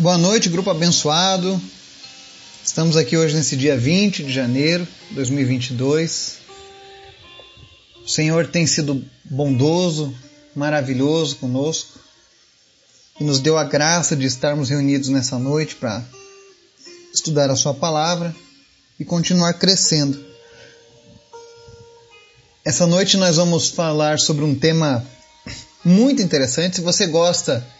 Boa noite, grupo abençoado. Estamos aqui hoje nesse dia 20 de janeiro de 2022. O Senhor tem sido bondoso, maravilhoso conosco e nos deu a graça de estarmos reunidos nessa noite para estudar a Sua palavra e continuar crescendo. Essa noite nós vamos falar sobre um tema muito interessante. Se você gosta de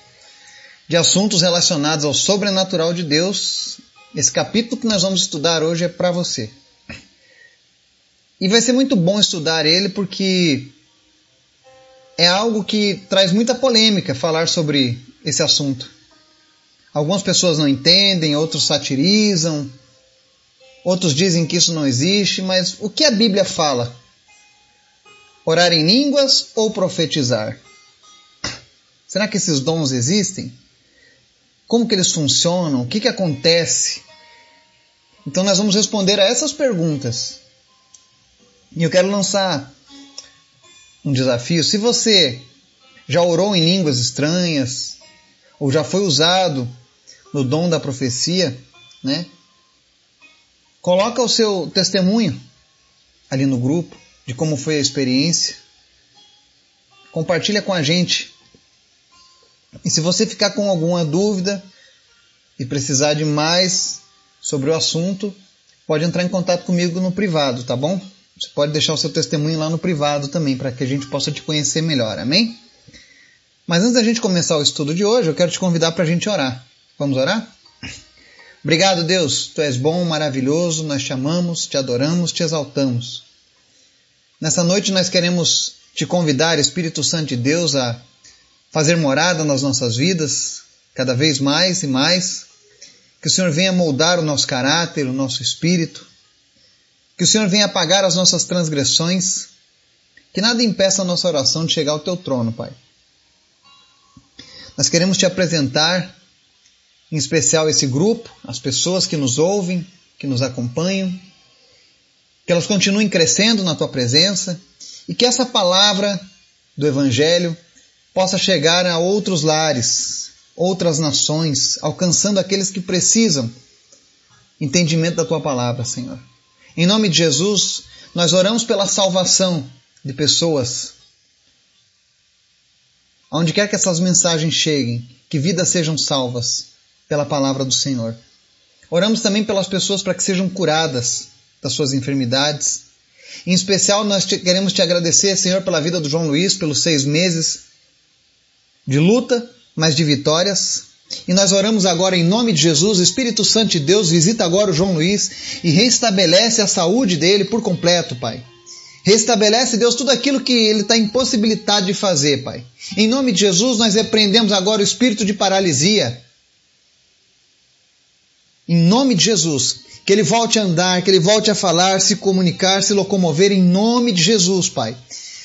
assuntos relacionados ao sobrenatural de Deus. Esse capítulo que nós vamos estudar hoje é para você. E vai ser muito bom estudar ele porque é algo que traz muita polêmica falar sobre esse assunto. Algumas pessoas não entendem, outros satirizam, outros dizem que isso não existe, mas o que a Bíblia fala? Orar em línguas ou profetizar? Será que esses dons existem? Como que eles funcionam, o que, que acontece. Então nós vamos responder a essas perguntas. E eu quero lançar um desafio. Se você já orou em línguas estranhas, ou já foi usado no dom da profecia, né? Coloca o seu testemunho ali no grupo de como foi a experiência. Compartilha com a gente e se você ficar com alguma dúvida e precisar de mais sobre o assunto, pode entrar em contato comigo no privado, tá bom? Você pode deixar o seu testemunho lá no privado também, para que a gente possa te conhecer melhor, amém? Mas antes da gente começar o estudo de hoje, eu quero te convidar para a gente orar. Vamos orar? Obrigado, Deus. Tu és bom, maravilhoso, nós te amamos, te adoramos, te exaltamos. Nessa noite nós queremos te convidar, Espírito Santo de Deus, a fazer morada nas nossas vidas, cada vez mais e mais. Que o Senhor venha moldar o nosso caráter, o nosso espírito. Que o Senhor venha apagar as nossas transgressões. Que nada impeça a nossa oração de chegar ao teu trono, Pai. Nós queremos te apresentar, em especial esse grupo, as pessoas que nos ouvem, que nos acompanham, que elas continuem crescendo na tua presença e que essa palavra do Evangelho possa chegar a outros lares, outras nações, alcançando aqueles que precisam entendimento da tua palavra, Senhor. Em nome de Jesus, nós oramos pela salvação de pessoas. Aonde quer que essas mensagens cheguem, que vidas sejam salvas pela palavra do Senhor. Oramos também pelas pessoas para que sejam curadas das suas enfermidades. Em especial, nós te, queremos te agradecer, Senhor, pela vida do João Luiz, pelos seis meses de luta, mas de vitórias. E nós oramos agora em nome de Jesus, Espírito Santo de Deus, visita agora o João Luiz e restabelece a saúde dele por completo, Pai. Restabelece, Deus, tudo aquilo que ele está impossibilitado de fazer, Pai. Em nome de Jesus, nós repreendemos agora o espírito de paralisia. Em nome de Jesus, que ele volte a andar, que ele volte a falar, se comunicar, se locomover, em nome de Jesus, Pai.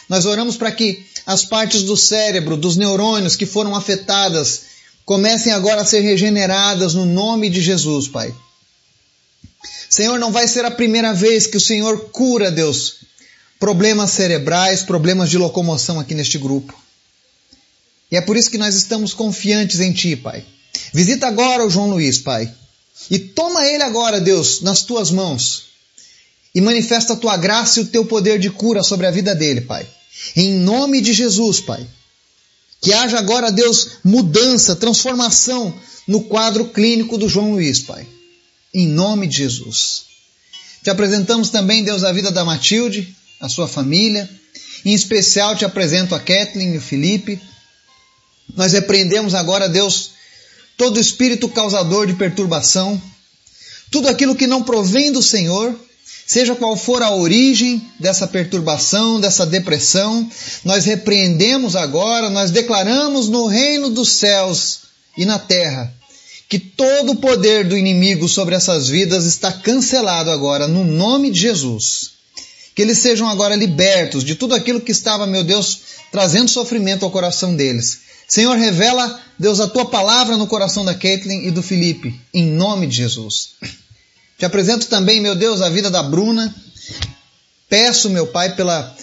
Nós oramos para que as partes do cérebro, dos neurônios que foram afetadas, comecem agora a ser regeneradas no nome de Jesus, Pai. Senhor, não vai ser a primeira vez que o Senhor cura, Deus, problemas cerebrais, problemas de locomoção aqui neste grupo. E é por isso que nós estamos confiantes em Ti, Pai. Visita agora o João Luiz, Pai. E toma ele agora, Deus, nas tuas mãos. E manifesta a tua graça e o teu poder de cura sobre a vida dele, Pai. Em nome de Jesus, Pai. Que haja agora, Deus, mudança, transformação no quadro clínico do João Luiz, Pai. Em nome de Jesus. Te apresentamos também, Deus, a vida da Matilde, a sua família. Em especial, te apresento a Kathleen e o Felipe. Nós repreendemos agora, Deus, todo espírito causador de perturbação, tudo aquilo que não provém do Senhor Seja qual for a origem dessa perturbação, dessa depressão, nós repreendemos agora, nós declaramos no reino dos céus e na terra que todo o poder do inimigo sobre essas vidas está cancelado agora no nome de Jesus. Que eles sejam agora libertos de tudo aquilo que estava, meu Deus, trazendo sofrimento ao coração deles. Senhor, revela, Deus, a tua palavra no coração da Caitlin e do Felipe, em nome de Jesus. Te apresento também, meu Deus, a vida da Bruna. Peço, meu Pai, pela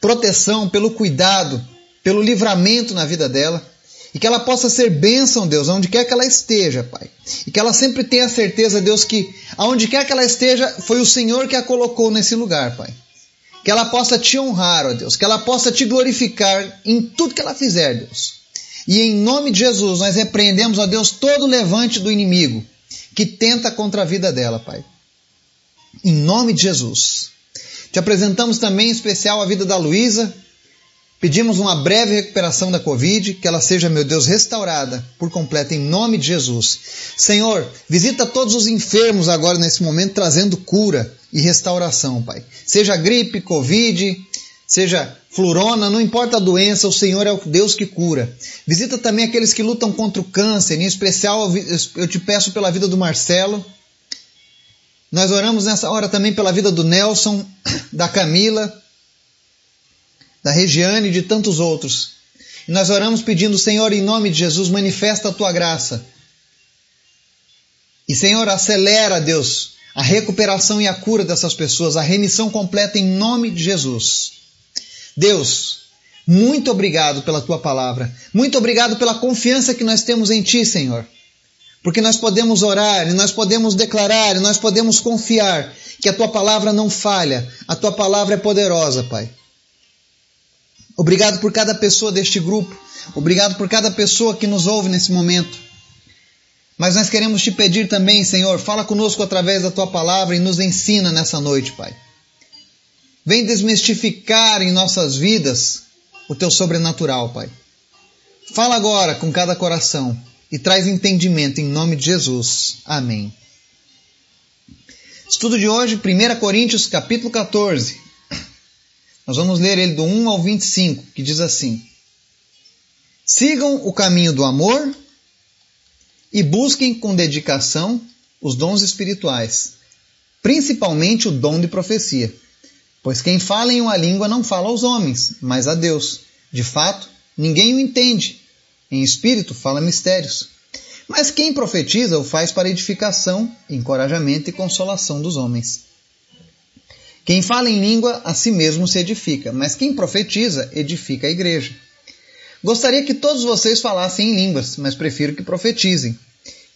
proteção, pelo cuidado, pelo livramento na vida dela. E que ela possa ser bênção, Deus, aonde quer que ela esteja, Pai. E que ela sempre tenha certeza, Deus, que aonde quer que ela esteja, foi o Senhor que a colocou nesse lugar, Pai. Que ela possa te honrar, ó Deus. Que ela possa te glorificar em tudo que ela fizer, Deus. E em nome de Jesus, nós repreendemos, ó Deus, todo levante do inimigo que tenta contra a vida dela, Pai. Em nome de Jesus. Te apresentamos também em especial a vida da Luísa. Pedimos uma breve recuperação da Covid, que ela seja, meu Deus, restaurada por completo em nome de Jesus. Senhor, visita todos os enfermos agora nesse momento, trazendo cura e restauração, Pai. Seja gripe, Covid, seja florona, não importa a doença, o Senhor é o Deus que cura. Visita também aqueles que lutam contra o câncer, em especial eu te peço pela vida do Marcelo. Nós oramos nessa hora também pela vida do Nelson, da Camila, da Regiane e de tantos outros. E nós oramos pedindo, Senhor, em nome de Jesus, manifesta a tua graça. E, Senhor, acelera, Deus, a recuperação e a cura dessas pessoas, a remissão completa em nome de Jesus. Deus, muito obrigado pela tua palavra. Muito obrigado pela confiança que nós temos em ti, Senhor. Porque nós podemos orar, e nós podemos declarar, e nós podemos confiar que a tua palavra não falha, a tua palavra é poderosa, Pai. Obrigado por cada pessoa deste grupo, obrigado por cada pessoa que nos ouve nesse momento. Mas nós queremos te pedir também, Senhor, fala conosco através da tua palavra e nos ensina nessa noite, Pai. Vem desmistificar em nossas vidas o teu sobrenatural, Pai. Fala agora com cada coração e traz entendimento em nome de Jesus. Amém. Estudo de hoje, 1 Coríntios capítulo 14. Nós vamos ler ele do 1 ao 25, que diz assim: Sigam o caminho do amor e busquem com dedicação os dons espirituais, principalmente o dom de profecia. Pois quem fala em uma língua não fala aos homens, mas a Deus. De fato, ninguém o entende em espírito fala mistérios. Mas quem profetiza o faz para edificação, encorajamento e consolação dos homens. Quem fala em língua a si mesmo se edifica, mas quem profetiza edifica a igreja. Gostaria que todos vocês falassem em línguas, mas prefiro que profetizem.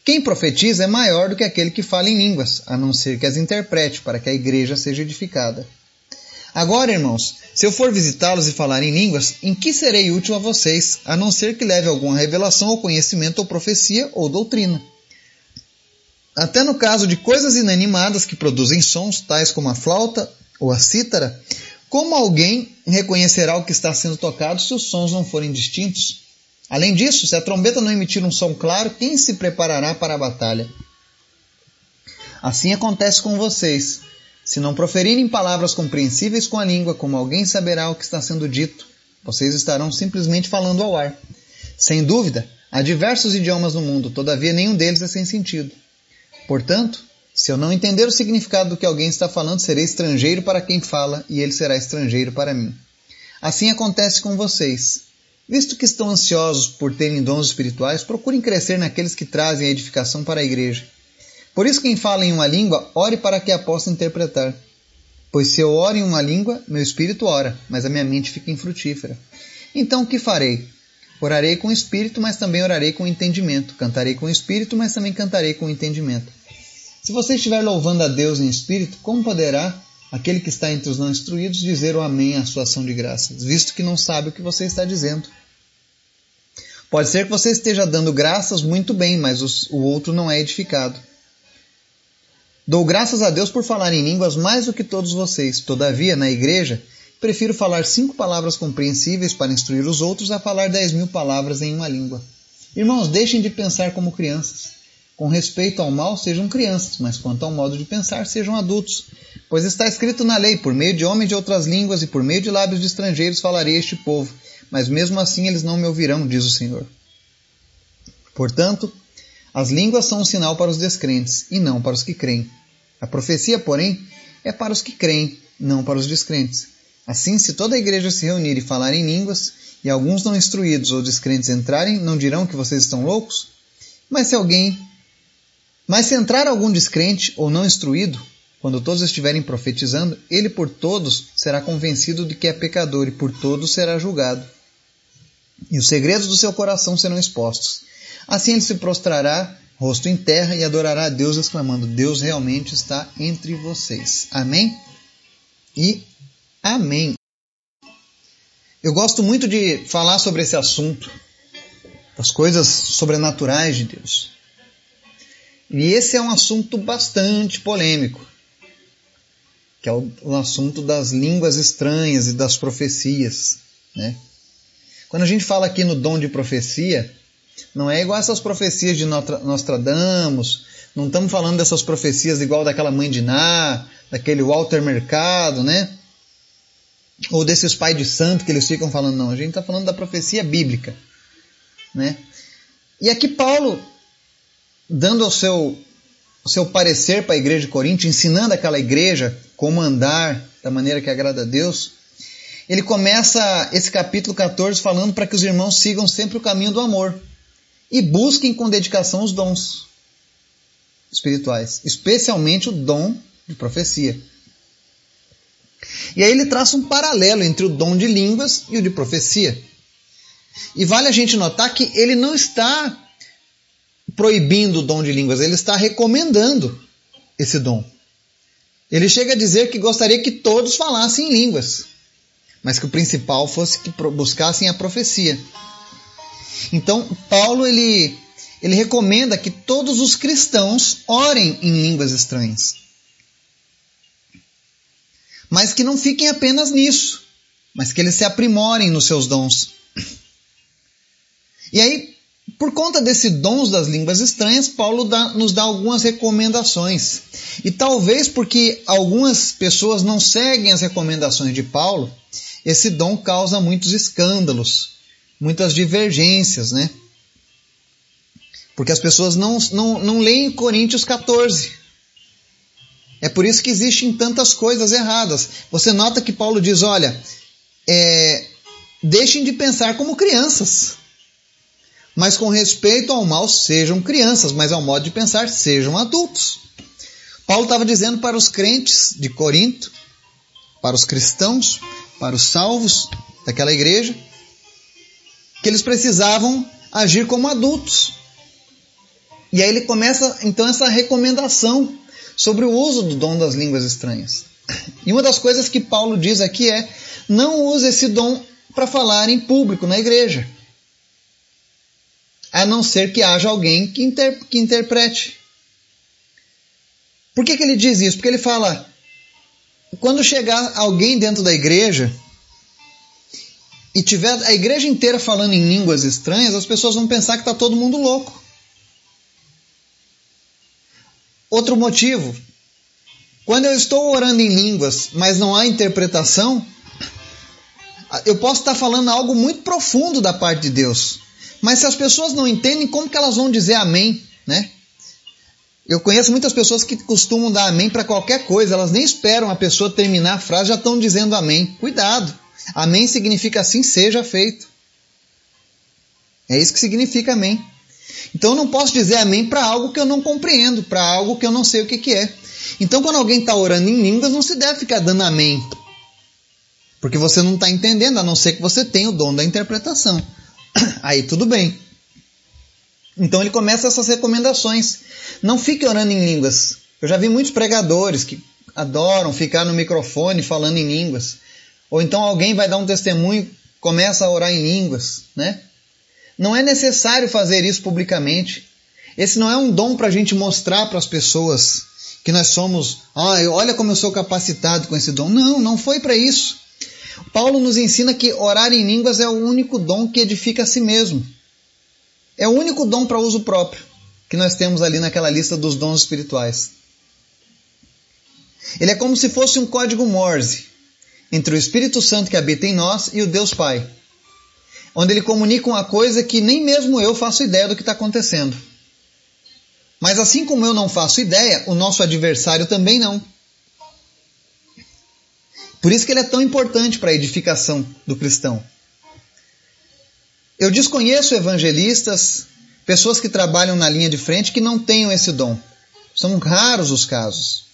Quem profetiza é maior do que aquele que fala em línguas, a não ser que as interprete, para que a igreja seja edificada. Agora, irmãos, se eu for visitá-los e falar em línguas, em que serei útil a vocês, a não ser que leve alguma revelação ou conhecimento ou profecia ou doutrina? Até no caso de coisas inanimadas que produzem sons, tais como a flauta ou a cítara, como alguém reconhecerá o que está sendo tocado se os sons não forem distintos? Além disso, se a trombeta não emitir um som claro, quem se preparará para a batalha? Assim acontece com vocês. Se não proferirem palavras compreensíveis com a língua, como alguém saberá o que está sendo dito? Vocês estarão simplesmente falando ao ar. Sem dúvida, há diversos idiomas no mundo, todavia nenhum deles é sem sentido. Portanto, se eu não entender o significado do que alguém está falando, serei estrangeiro para quem fala e ele será estrangeiro para mim. Assim acontece com vocês. Visto que estão ansiosos por terem dons espirituais, procurem crescer naqueles que trazem a edificação para a igreja. Por isso, quem fala em uma língua, ore para que a possa interpretar. Pois se eu oro em uma língua, meu espírito ora, mas a minha mente fica infrutífera. Então o que farei? Orarei com o espírito, mas também orarei com o entendimento. Cantarei com o espírito, mas também cantarei com o entendimento. Se você estiver louvando a Deus em espírito, como poderá aquele que está entre os não instruídos dizer o amém à sua ação de graças, visto que não sabe o que você está dizendo? Pode ser que você esteja dando graças muito bem, mas o outro não é edificado. Dou graças a Deus por falar em línguas mais do que todos vocês. Todavia, na igreja, prefiro falar cinco palavras compreensíveis para instruir os outros a falar dez mil palavras em uma língua. Irmãos, deixem de pensar como crianças. Com respeito ao mal, sejam crianças, mas quanto ao modo de pensar, sejam adultos. Pois está escrito na lei: por meio de homens de outras línguas e por meio de lábios de estrangeiros falarei este povo, mas mesmo assim eles não me ouvirão, diz o Senhor. Portanto, as línguas são um sinal para os descrentes e não para os que creem. A profecia, porém, é para os que creem, não para os descrentes. Assim, se toda a igreja se reunir e falar em línguas, e alguns não instruídos ou descrentes entrarem, não dirão que vocês estão loucos? Mas se alguém. Mas se entrar algum descrente ou não instruído, quando todos estiverem profetizando, ele por todos será convencido de que é pecador e por todos será julgado. e os segredos do seu coração serão expostos. Assim ele se prostrará, rosto em terra, e adorará a Deus, exclamando: Deus realmente está entre vocês. Amém? E amém. Eu gosto muito de falar sobre esse assunto, das coisas sobrenaturais de Deus. E esse é um assunto bastante polêmico, que é o, o assunto das línguas estranhas e das profecias. Né? Quando a gente fala aqui no dom de profecia, não é igual essas profecias de Nostradamus, não estamos falando dessas profecias igual daquela mãe de Ná, daquele Walter Mercado, né? Ou desses pais de santo que eles ficam falando, não. A gente está falando da profecia bíblica, né? E aqui Paulo, dando o seu, o seu parecer para a igreja de Corinto, ensinando aquela igreja como andar da maneira que agrada a Deus, ele começa esse capítulo 14 falando para que os irmãos sigam sempre o caminho do amor e busquem com dedicação os dons espirituais, especialmente o dom de profecia. E aí ele traça um paralelo entre o dom de línguas e o de profecia. E vale a gente notar que ele não está proibindo o dom de línguas, ele está recomendando esse dom. Ele chega a dizer que gostaria que todos falassem línguas, mas que o principal fosse que buscassem a profecia. Então, Paulo ele, ele recomenda que todos os cristãos orem em línguas estranhas. Mas que não fiquem apenas nisso, mas que eles se aprimorem nos seus dons. E aí, por conta desse dons das línguas estranhas, Paulo dá, nos dá algumas recomendações. E talvez porque algumas pessoas não seguem as recomendações de Paulo, esse dom causa muitos escândalos muitas divergências, né? Porque as pessoas não, não, não leem Coríntios 14. É por isso que existem tantas coisas erradas. Você nota que Paulo diz: olha, é, deixem de pensar como crianças. Mas com respeito ao mal, sejam crianças, mas ao modo de pensar, sejam adultos. Paulo estava dizendo para os crentes de Corinto, para os cristãos, para os salvos daquela igreja, que eles precisavam agir como adultos. E aí ele começa então essa recomendação sobre o uso do dom das línguas estranhas. E uma das coisas que Paulo diz aqui é: não use esse dom para falar em público na igreja, a não ser que haja alguém que, inter, que interprete. Por que, que ele diz isso? Porque ele fala: quando chegar alguém dentro da igreja e tiver a igreja inteira falando em línguas estranhas, as pessoas vão pensar que está todo mundo louco. Outro motivo, quando eu estou orando em línguas, mas não há interpretação, eu posso estar falando algo muito profundo da parte de Deus. Mas se as pessoas não entendem, como que elas vão dizer amém, né? Eu conheço muitas pessoas que costumam dar amém para qualquer coisa, elas nem esperam a pessoa terminar a frase, já estão dizendo amém. Cuidado. Amém significa assim seja feito. É isso que significa amém. Então eu não posso dizer amém para algo que eu não compreendo, para algo que eu não sei o que, que é. Então quando alguém está orando em línguas, não se deve ficar dando amém. Porque você não está entendendo, a não ser que você tenha o dom da interpretação. Aí tudo bem. Então ele começa essas recomendações. Não fique orando em línguas. Eu já vi muitos pregadores que adoram ficar no microfone falando em línguas. Ou então alguém vai dar um testemunho, começa a orar em línguas, né? Não é necessário fazer isso publicamente. Esse não é um dom para a gente mostrar para as pessoas que nós somos, ah, olha como eu sou capacitado com esse dom. Não, não foi para isso. Paulo nos ensina que orar em línguas é o único dom que edifica a si mesmo. É o único dom para uso próprio que nós temos ali naquela lista dos dons espirituais. Ele é como se fosse um código Morse entre o Espírito Santo que habita em nós e o Deus Pai, onde ele comunica uma coisa que nem mesmo eu faço ideia do que está acontecendo. Mas assim como eu não faço ideia, o nosso adversário também não. Por isso que ele é tão importante para a edificação do cristão. Eu desconheço evangelistas, pessoas que trabalham na linha de frente que não tenham esse dom. São raros os casos.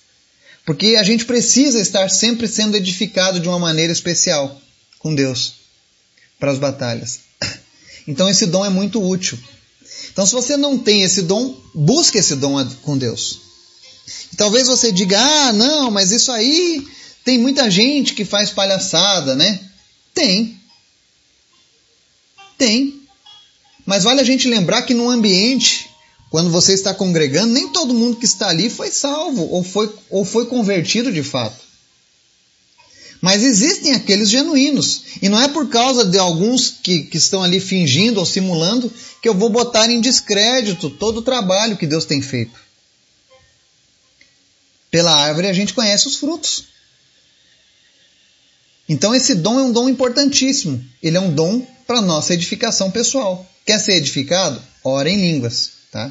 Porque a gente precisa estar sempre sendo edificado de uma maneira especial com Deus para as batalhas. Então esse dom é muito útil. Então se você não tem esse dom, busque esse dom com Deus. E talvez você diga: "Ah, não, mas isso aí tem muita gente que faz palhaçada, né?" Tem. Tem. Mas vale a gente lembrar que no ambiente, quando você está congregando, nem todo mundo que está ali foi salvo ou foi, ou foi convertido de fato. Mas existem aqueles genuínos. E não é por causa de alguns que, que estão ali fingindo ou simulando que eu vou botar em descrédito todo o trabalho que Deus tem feito. Pela árvore a gente conhece os frutos. Então esse dom é um dom importantíssimo. Ele é um dom para nossa edificação pessoal. Quer ser edificado? Ora em línguas, tá?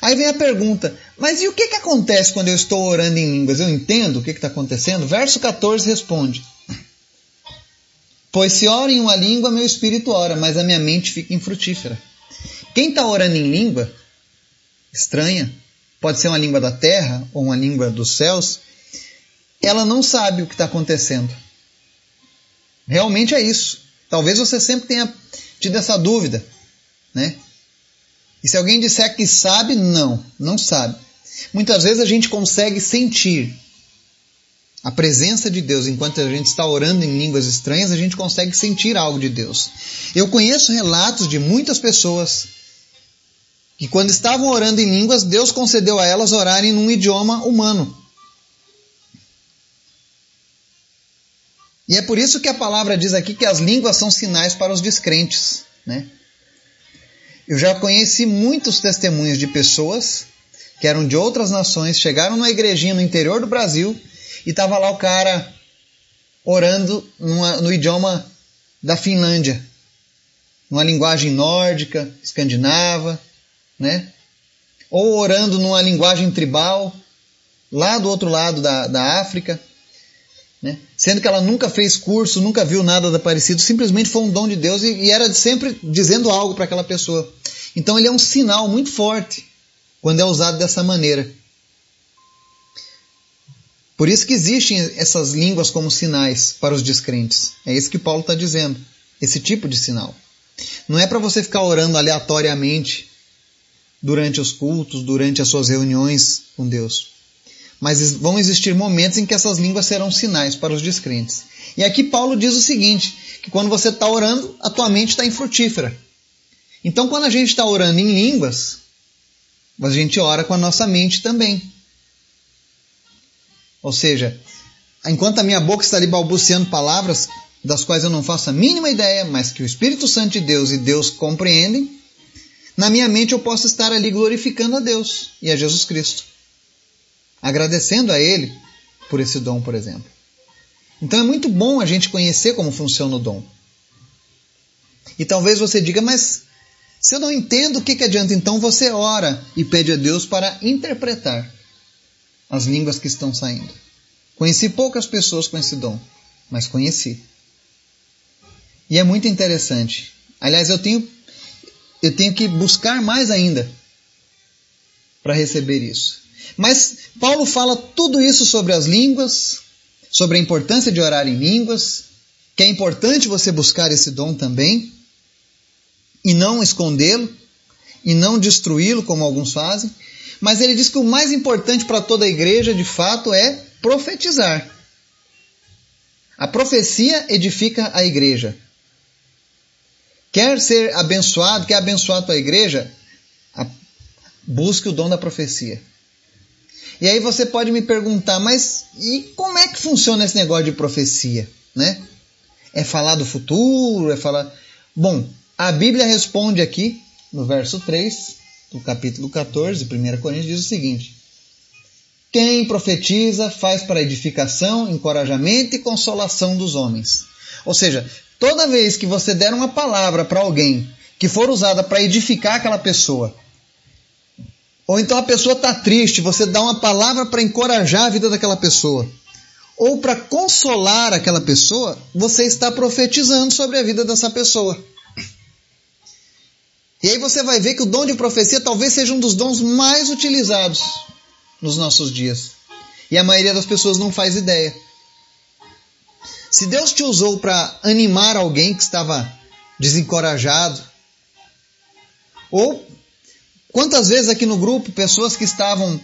Aí vem a pergunta, mas e o que, que acontece quando eu estou orando em línguas? Eu entendo o que está acontecendo? Verso 14 responde: Pois se oro em uma língua, meu espírito ora, mas a minha mente fica infrutífera. Quem está orando em língua, estranha, pode ser uma língua da terra ou uma língua dos céus, ela não sabe o que está acontecendo. Realmente é isso. Talvez você sempre tenha tido essa dúvida, né? E se alguém disser que sabe, não, não sabe. Muitas vezes a gente consegue sentir a presença de Deus enquanto a gente está orando em línguas estranhas, a gente consegue sentir algo de Deus. Eu conheço relatos de muitas pessoas que quando estavam orando em línguas, Deus concedeu a elas orarem num idioma humano. E é por isso que a palavra diz aqui que as línguas são sinais para os descrentes, né? Eu já conheci muitos testemunhos de pessoas que eram de outras nações, chegaram numa igrejinha no interior do Brasil e estava lá o cara orando numa, no idioma da Finlândia, numa linguagem nórdica, escandinava, né? Ou orando numa linguagem tribal, lá do outro lado da, da África, né? Sendo que ela nunca fez curso, nunca viu nada da parecido, simplesmente foi um dom de Deus e, e era sempre dizendo algo para aquela pessoa. Então ele é um sinal muito forte quando é usado dessa maneira. Por isso que existem essas línguas como sinais para os descrentes. É isso que Paulo está dizendo. Esse tipo de sinal. Não é para você ficar orando aleatoriamente durante os cultos, durante as suas reuniões com Deus mas vão existir momentos em que essas línguas serão sinais para os descrentes. E aqui Paulo diz o seguinte: que quando você está orando, a tua mente está infrutífera. Então, quando a gente está orando em línguas, a gente ora com a nossa mente também. Ou seja, enquanto a minha boca está ali balbuciando palavras das quais eu não faço a mínima ideia, mas que o Espírito Santo de Deus e Deus compreendem, na minha mente eu posso estar ali glorificando a Deus e a Jesus Cristo agradecendo a Ele por esse dom, por exemplo. Então é muito bom a gente conhecer como funciona o dom. E talvez você diga, mas se eu não entendo, o que, que adianta? Então você ora e pede a Deus para interpretar as línguas que estão saindo. Conheci poucas pessoas com esse dom, mas conheci. E é muito interessante. Aliás, eu tenho, eu tenho que buscar mais ainda para receber isso. Mas Paulo fala tudo isso sobre as línguas, sobre a importância de orar em línguas, que é importante você buscar esse dom também, e não escondê-lo, e não destruí-lo, como alguns fazem. Mas ele diz que o mais importante para toda a igreja, de fato, é profetizar. A profecia edifica a igreja. Quer ser abençoado, quer abençoar a tua igreja? Busque o dom da profecia. E aí você pode me perguntar, mas e como é que funciona esse negócio de profecia, né? É falar do futuro, é falar. Bom, a Bíblia responde aqui no verso 3 do capítulo 14, 1 Coríntios, diz o seguinte: Quem profetiza faz para edificação, encorajamento e consolação dos homens. Ou seja, toda vez que você der uma palavra para alguém que for usada para edificar aquela pessoa, ou então a pessoa está triste, você dá uma palavra para encorajar a vida daquela pessoa. Ou para consolar aquela pessoa, você está profetizando sobre a vida dessa pessoa. E aí você vai ver que o dom de profecia talvez seja um dos dons mais utilizados nos nossos dias. E a maioria das pessoas não faz ideia. Se Deus te usou para animar alguém que estava desencorajado, Ou quantas vezes aqui no grupo pessoas que estavam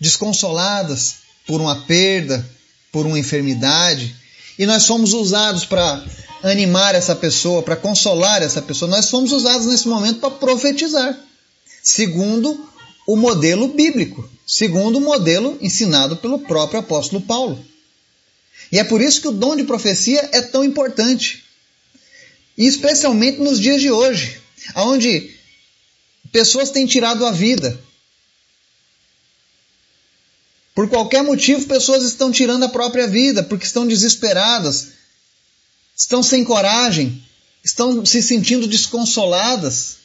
desconsoladas por uma perda, por uma enfermidade, e nós fomos usados para animar essa pessoa, para consolar essa pessoa. Nós fomos usados nesse momento para profetizar, segundo o modelo bíblico, segundo o modelo ensinado pelo próprio apóstolo Paulo. E é por isso que o dom de profecia é tão importante. E especialmente nos dias de hoje, onde pessoas têm tirado a vida. Por qualquer motivo, pessoas estão tirando a própria vida porque estão desesperadas, estão sem coragem, estão se sentindo desconsoladas,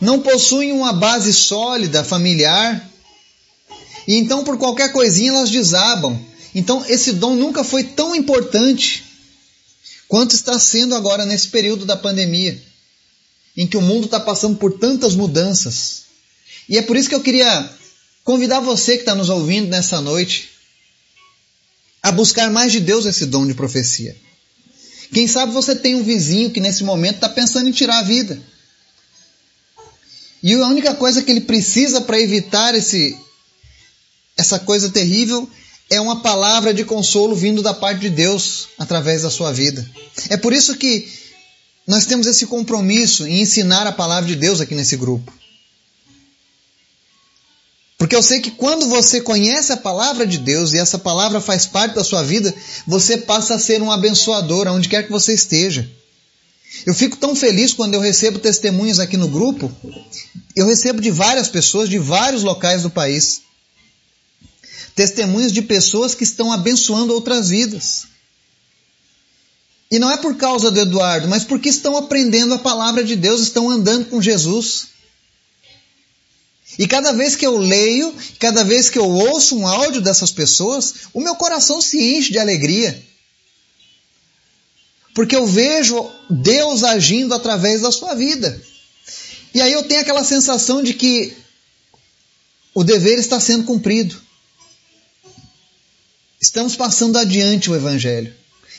não possuem uma base sólida familiar, e então por qualquer coisinha elas desabam. Então esse dom nunca foi tão importante quanto está sendo agora nesse período da pandemia, em que o mundo está passando por tantas mudanças. E é por isso que eu queria convidar você que está nos ouvindo nessa noite a buscar mais de Deus esse dom de profecia. Quem sabe você tem um vizinho que nesse momento está pensando em tirar a vida. E a única coisa que ele precisa para evitar esse, essa coisa terrível é uma palavra de consolo vindo da parte de Deus através da sua vida. É por isso que nós temos esse compromisso em ensinar a palavra de Deus aqui nesse grupo. Porque eu sei que quando você conhece a palavra de Deus e essa palavra faz parte da sua vida, você passa a ser um abençoador aonde quer que você esteja. Eu fico tão feliz quando eu recebo testemunhos aqui no grupo. Eu recebo de várias pessoas de vários locais do país. Testemunhos de pessoas que estão abençoando outras vidas. E não é por causa do Eduardo, mas porque estão aprendendo a palavra de Deus, estão andando com Jesus. E cada vez que eu leio, cada vez que eu ouço um áudio dessas pessoas, o meu coração se enche de alegria. Porque eu vejo Deus agindo através da sua vida. E aí eu tenho aquela sensação de que o dever está sendo cumprido. Estamos passando adiante o Evangelho.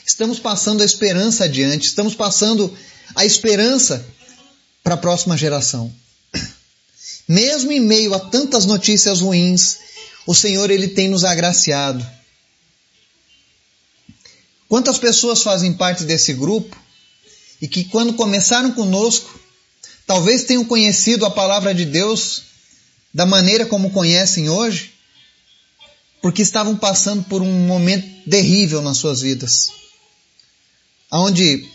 Estamos passando a esperança adiante. Estamos passando a esperança para a próxima geração. Mesmo em meio a tantas notícias ruins, o Senhor ele tem nos agraciado. Quantas pessoas fazem parte desse grupo e que quando começaram conosco, talvez tenham conhecido a palavra de Deus da maneira como conhecem hoje, porque estavam passando por um momento terrível nas suas vidas, onde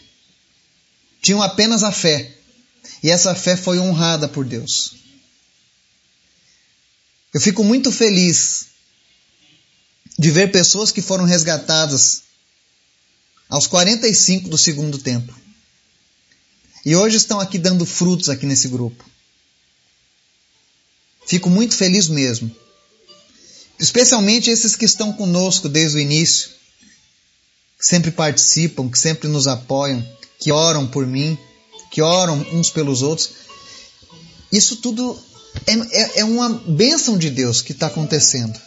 tinham apenas a fé, e essa fé foi honrada por Deus. Eu fico muito feliz de ver pessoas que foram resgatadas aos 45 do segundo tempo. E hoje estão aqui dando frutos aqui nesse grupo. Fico muito feliz mesmo. Especialmente esses que estão conosco desde o início, que sempre participam, que sempre nos apoiam, que oram por mim, que oram uns pelos outros. Isso tudo é, é, é uma bênção de Deus que está acontecendo.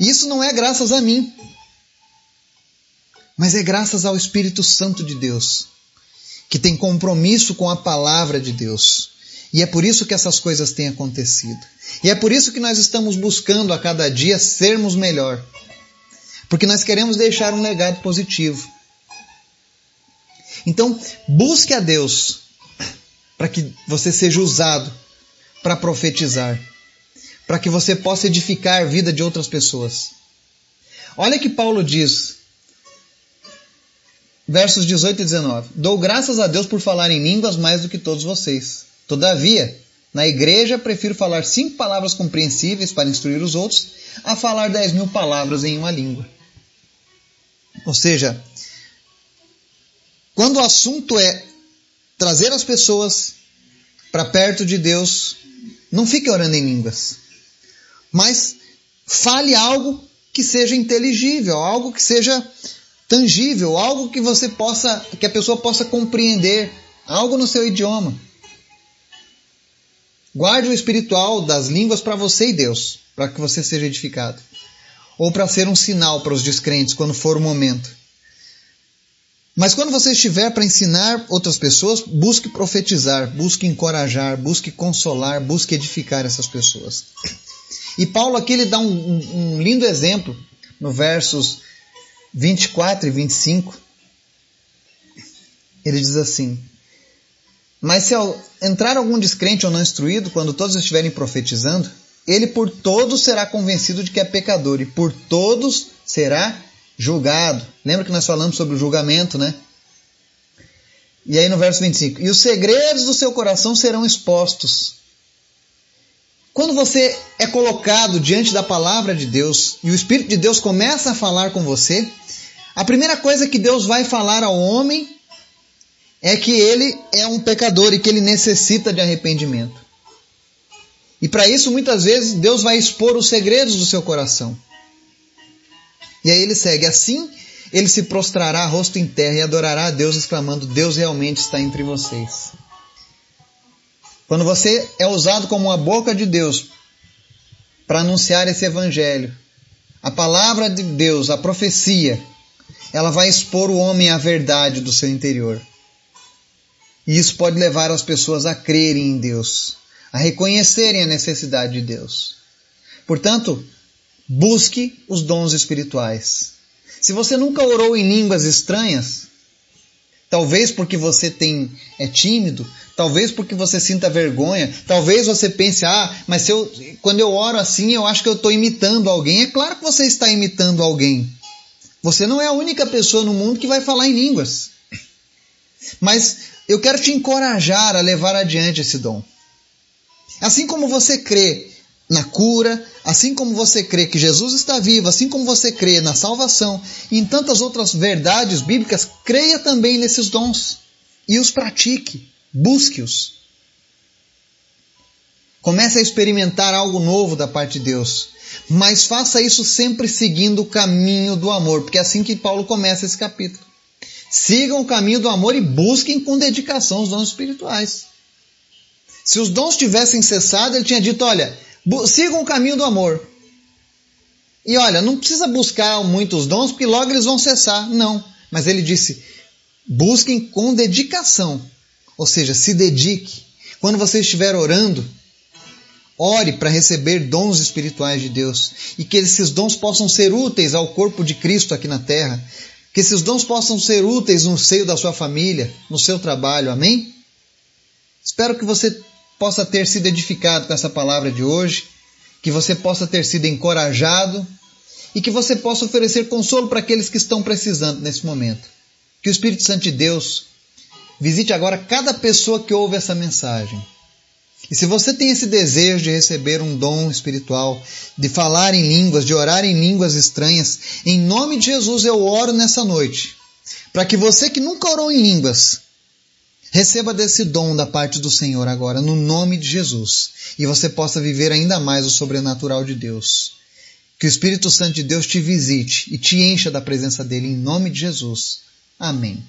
E isso não é graças a mim, mas é graças ao Espírito Santo de Deus, que tem compromisso com a palavra de Deus. E é por isso que essas coisas têm acontecido. E é por isso que nós estamos buscando a cada dia sermos melhor. Porque nós queremos deixar um legado positivo. Então, busque a Deus para que você seja usado para profetizar, para que você possa edificar a vida de outras pessoas. Olha que Paulo diz, versos 18 e 19: Dou graças a Deus por falar em línguas mais do que todos vocês. Todavia, na igreja prefiro falar cinco palavras compreensíveis para instruir os outros a falar dez mil palavras em uma língua. Ou seja, quando o assunto é trazer as pessoas para perto de Deus, não fique orando em línguas. Mas fale algo que seja inteligível, algo que seja tangível, algo que você possa, que a pessoa possa compreender, algo no seu idioma. Guarde o espiritual das línguas para você e Deus, para que você seja edificado. Ou para ser um sinal para os descrentes quando for o momento. Mas quando você estiver para ensinar outras pessoas, busque profetizar, busque encorajar, busque consolar, busque edificar essas pessoas. E Paulo aqui ele dá um, um, um lindo exemplo no versos 24 e 25. Ele diz assim: Mas se entrar algum descrente ou não instruído, quando todos estiverem profetizando, ele por todos será convencido de que é pecador e por todos será julgado. Lembra que nós falamos sobre o julgamento, né? E aí no verso 25: E os segredos do seu coração serão expostos. Quando você é colocado diante da palavra de Deus e o Espírito de Deus começa a falar com você, a primeira coisa que Deus vai falar ao homem é que ele é um pecador e que ele necessita de arrependimento. E para isso, muitas vezes, Deus vai expor os segredos do seu coração. E aí ele segue assim, ele se prostrará rosto em terra e adorará a Deus, exclamando: Deus realmente está entre vocês. Quando você é usado como a boca de Deus para anunciar esse evangelho, a palavra de Deus, a profecia, ela vai expor o homem à verdade do seu interior. E isso pode levar as pessoas a crerem em Deus, a reconhecerem a necessidade de Deus. Portanto, Busque os dons espirituais. Se você nunca orou em línguas estranhas, talvez porque você tem é tímido, talvez porque você sinta vergonha, talvez você pense: "Ah, mas eu, quando eu oro assim, eu acho que eu estou imitando alguém". É claro que você está imitando alguém. Você não é a única pessoa no mundo que vai falar em línguas. Mas eu quero te encorajar a levar adiante esse dom. Assim como você crê na cura, assim como você crê que Jesus está vivo, assim como você crê na salvação e em tantas outras verdades bíblicas, creia também nesses dons e os pratique, busque-os. Comece a experimentar algo novo da parte de Deus, mas faça isso sempre seguindo o caminho do amor, porque é assim que Paulo começa esse capítulo. Sigam o caminho do amor e busquem com dedicação os dons espirituais. Se os dons tivessem cessado, ele tinha dito: olha, Sigam o caminho do amor. E olha, não precisa buscar muitos dons, porque logo eles vão cessar. Não. Mas ele disse: busquem com dedicação. Ou seja, se dedique. Quando você estiver orando, ore para receber dons espirituais de Deus. E que esses dons possam ser úteis ao corpo de Cristo aqui na terra. Que esses dons possam ser úteis no seio da sua família, no seu trabalho. Amém? Espero que você possa ter sido edificado com essa palavra de hoje, que você possa ter sido encorajado e que você possa oferecer consolo para aqueles que estão precisando nesse momento. Que o Espírito Santo de Deus visite agora cada pessoa que ouve essa mensagem. E se você tem esse desejo de receber um dom espiritual, de falar em línguas, de orar em línguas estranhas, em nome de Jesus eu oro nessa noite, para que você que nunca orou em línguas, Receba desse dom da parte do Senhor agora, no nome de Jesus, e você possa viver ainda mais o sobrenatural de Deus. Que o Espírito Santo de Deus te visite e te encha da presença dele, em nome de Jesus. Amém.